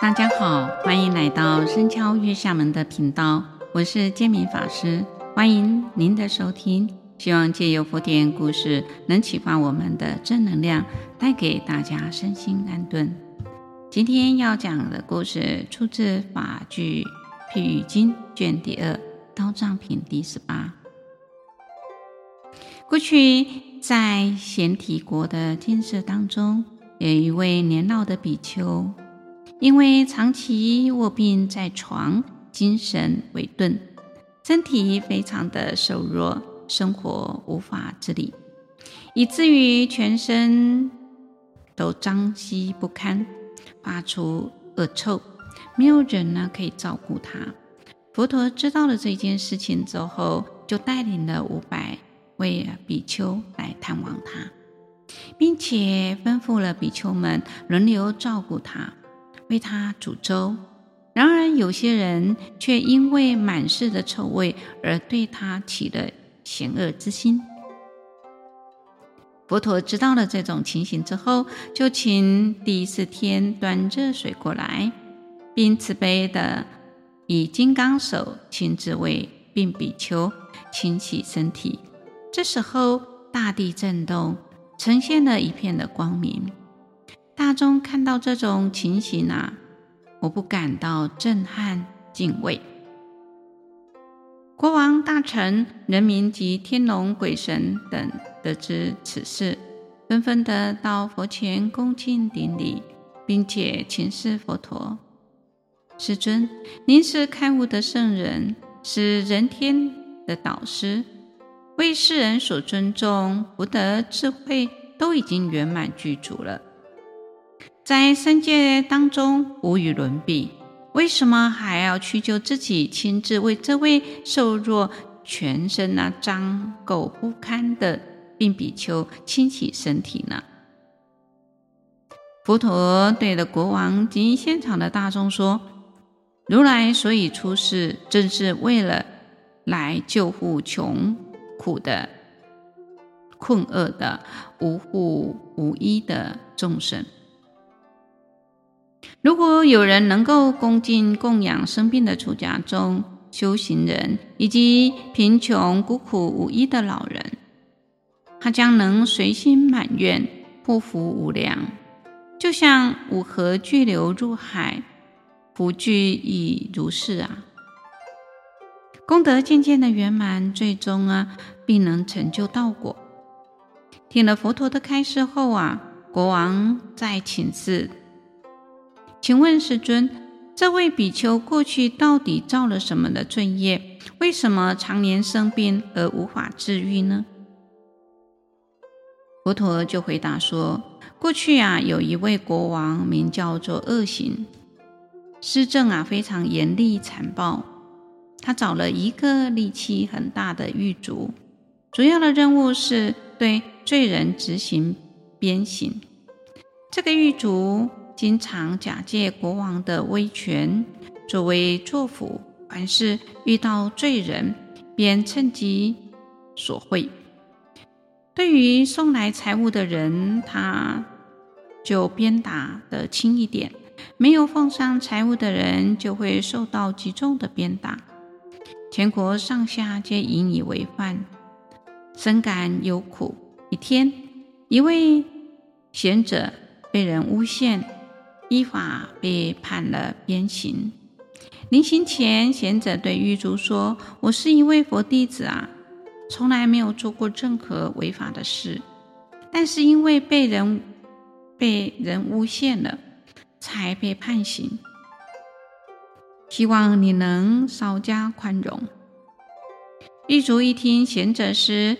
大家好，欢迎来到深敲月下门的频道，我是建明法师，欢迎您的收听。希望借由佛典故事，能启发我们的正能量，带给大家身心安顿。今天要讲的故事出自《法句譬喻经》卷第二，《刀藏品》第十八。过去在贤体国的精舍当中，有一位年老的比丘。因为长期卧病在床，精神萎顿，身体非常的瘦弱，生活无法自理，以至于全身都脏兮不堪，发出恶臭，没有人呢可以照顾他。佛陀知道了这件事情之后，就带领了五百位比丘来探望他，并且吩咐了比丘们轮流照顾他。为他煮粥，然而有些人却因为满室的臭味而对他起了嫌恶之心。佛陀知道了这种情形之后，就请第四天端热水过来，并慈悲地以金刚手亲自为病比丘清洗身体。这时候，大地震动，呈现了一片的光明。大众看到这种情形啊，无不感到震撼敬畏。国王、大臣、人民及天龙鬼神等得知此事，纷纷的到佛前恭敬顶礼，并且请示佛陀：“师尊，您是开悟的圣人，是人天的导师，为世人所尊重，福德智慧都已经圆满具足了。”在三界当中无与伦比，为什么还要屈就自己亲自为这位瘦弱、全身那脏垢不堪的病比丘清洗身体呢？佛陀对着国王及现场的大众说：“如来所以出世，正是为了来救护穷苦的、困厄的、无护无依的众生。”如果有人能够恭敬供养生病的出家众、修行人以及贫穷孤苦无依的老人，他将能随心满愿，祸福无量，就像五河巨流入海，福聚亦如是啊！功德渐渐的圆满，最终啊，必能成就道果。听了佛陀的开示后啊，国王再请示。请问世尊，这位比丘过去到底造了什么的罪业？为什么常年生病而无法治愈呢？佛陀就回答说：过去啊，有一位国王名叫做恶行，施政啊非常严厉残暴。他找了一个力气很大的狱卒，主要的任务是对罪人执行鞭刑。这个狱卒。经常假借国王的威权作威作福，凡是遇到罪人，便趁机索贿。对于送来财物的人，他就鞭打得轻一点；没有奉上财物的人，就会受到极重的鞭打。全国上下皆引以为范，深感有苦。一天，一位贤者被人诬陷。依法被判了鞭刑。临刑前，贤者对狱卒说：“我是一位佛弟子啊，从来没有做过任何违法的事，但是因为被人被人诬陷了，才被判刑。希望你能稍加宽容。”狱卒一听贤者是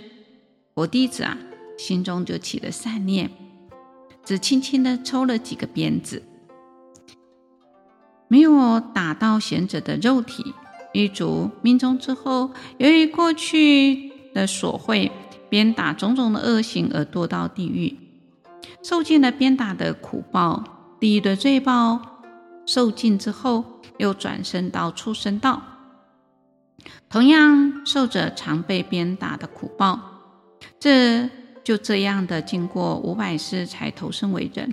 佛弟子啊，心中就起了善念，只轻轻地抽了几个鞭子。没有打到贤者的肉体，狱卒命终之后，由于过去的索贿、鞭打种种的恶行而堕到地狱，受尽了鞭打的苦报。地狱的罪报受尽之后，又转生到畜生道，同样受着常被鞭打的苦报。这就这样的经过五百世才投生为人。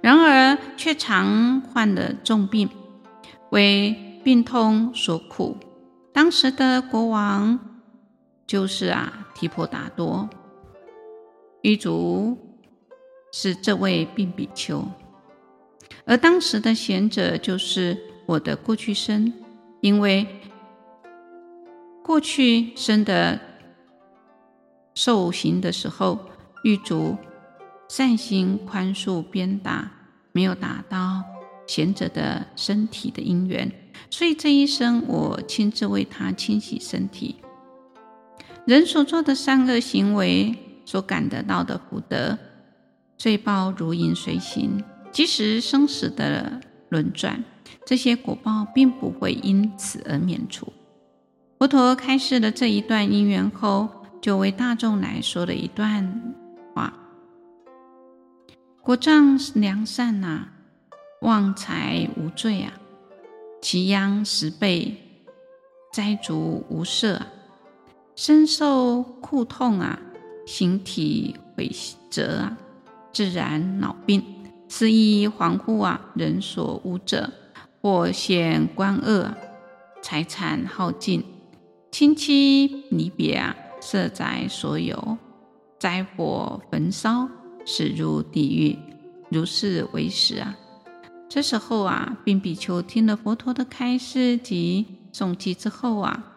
然而却常患了重病，为病痛所苦。当时的国王就是啊提婆达多，狱卒是这位病比丘，而当时的贤者就是我的过去生，因为过去生的受刑的时候，狱卒。善心宽恕鞭打，没有打到贤者的身体的因缘，所以这一生我亲自为他清洗身体。人所做的善恶行为所感得到的福德，罪报如影随形，即使生死的轮转，这些果报并不会因此而免除。佛陀开示了这一段因缘后，就为大众来说了一段。果障良善呐、啊，旺财无罪啊，其殃十倍，灾足无赦啊，身受苦痛啊，形体毁折啊，自然恼病，思忆恍惚啊，人所污者，或现官恶，财产耗尽，亲戚离别啊，舍宅所有，灾火焚烧。死入地狱，如是为实啊！这时候啊，病比丘听了佛陀的开示及诵记之后啊，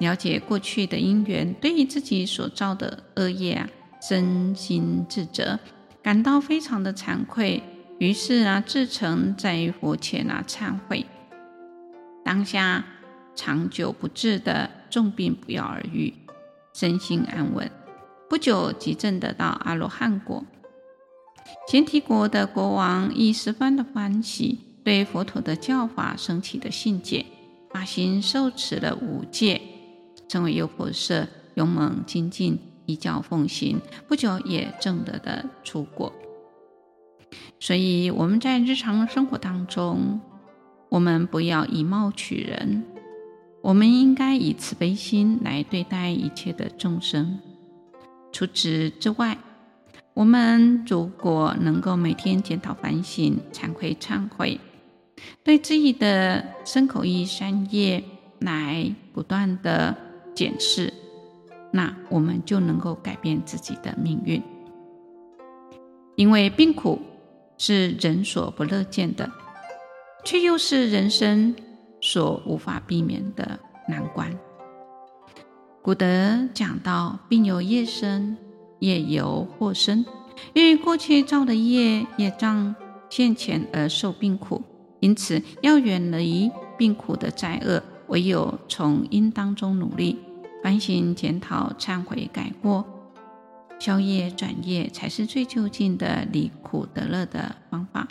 了解过去的因缘，对于自己所造的恶业啊，身心自责，感到非常的惭愧，于是啊，至诚在佛前啊忏悔。当下长久不治的重病不药而愈，身心安稳，不久即证得到阿罗汉果。贤提国的国王亦十分的欢喜，对佛陀的教法生起的信解，发心受持了五戒，成为优婆塞，勇猛精进，依教奉行，不久也证得的出果。所以我们在日常生活当中，我们不要以貌取人，我们应该以慈悲心来对待一切的众生。除此之外，我们如果能够每天检讨反省、惭愧忏悔，对自己的身口意三业来不断的检视，那我们就能够改变自己的命运。因为病苦是人所不乐见的，却又是人生所无法避免的难关。古德讲到：“病由业生。”业由祸生，因为过去造的业业障现前而受病苦，因此要远离病苦的灾厄，唯有从因当中努力，反省检讨、忏悔改过，消业转业，才是最究竟的离苦得乐的方法。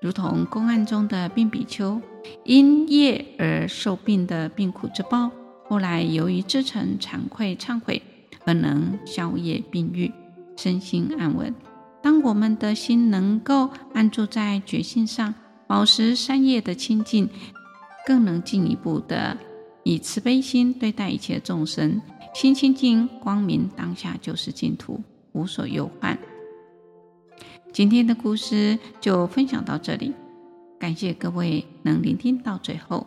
如同公案中的病比丘，因业而受病的病苦之报，后来由于自诚惭愧忏悔。而能消业病愈，身心安稳。当我们的心能够安住在觉性上，保持善业的清净，更能进一步的以慈悲心对待一切众生。心清净光明，当下就是净土，无所忧患。今天的故事就分享到这里，感谢各位能聆听到最后。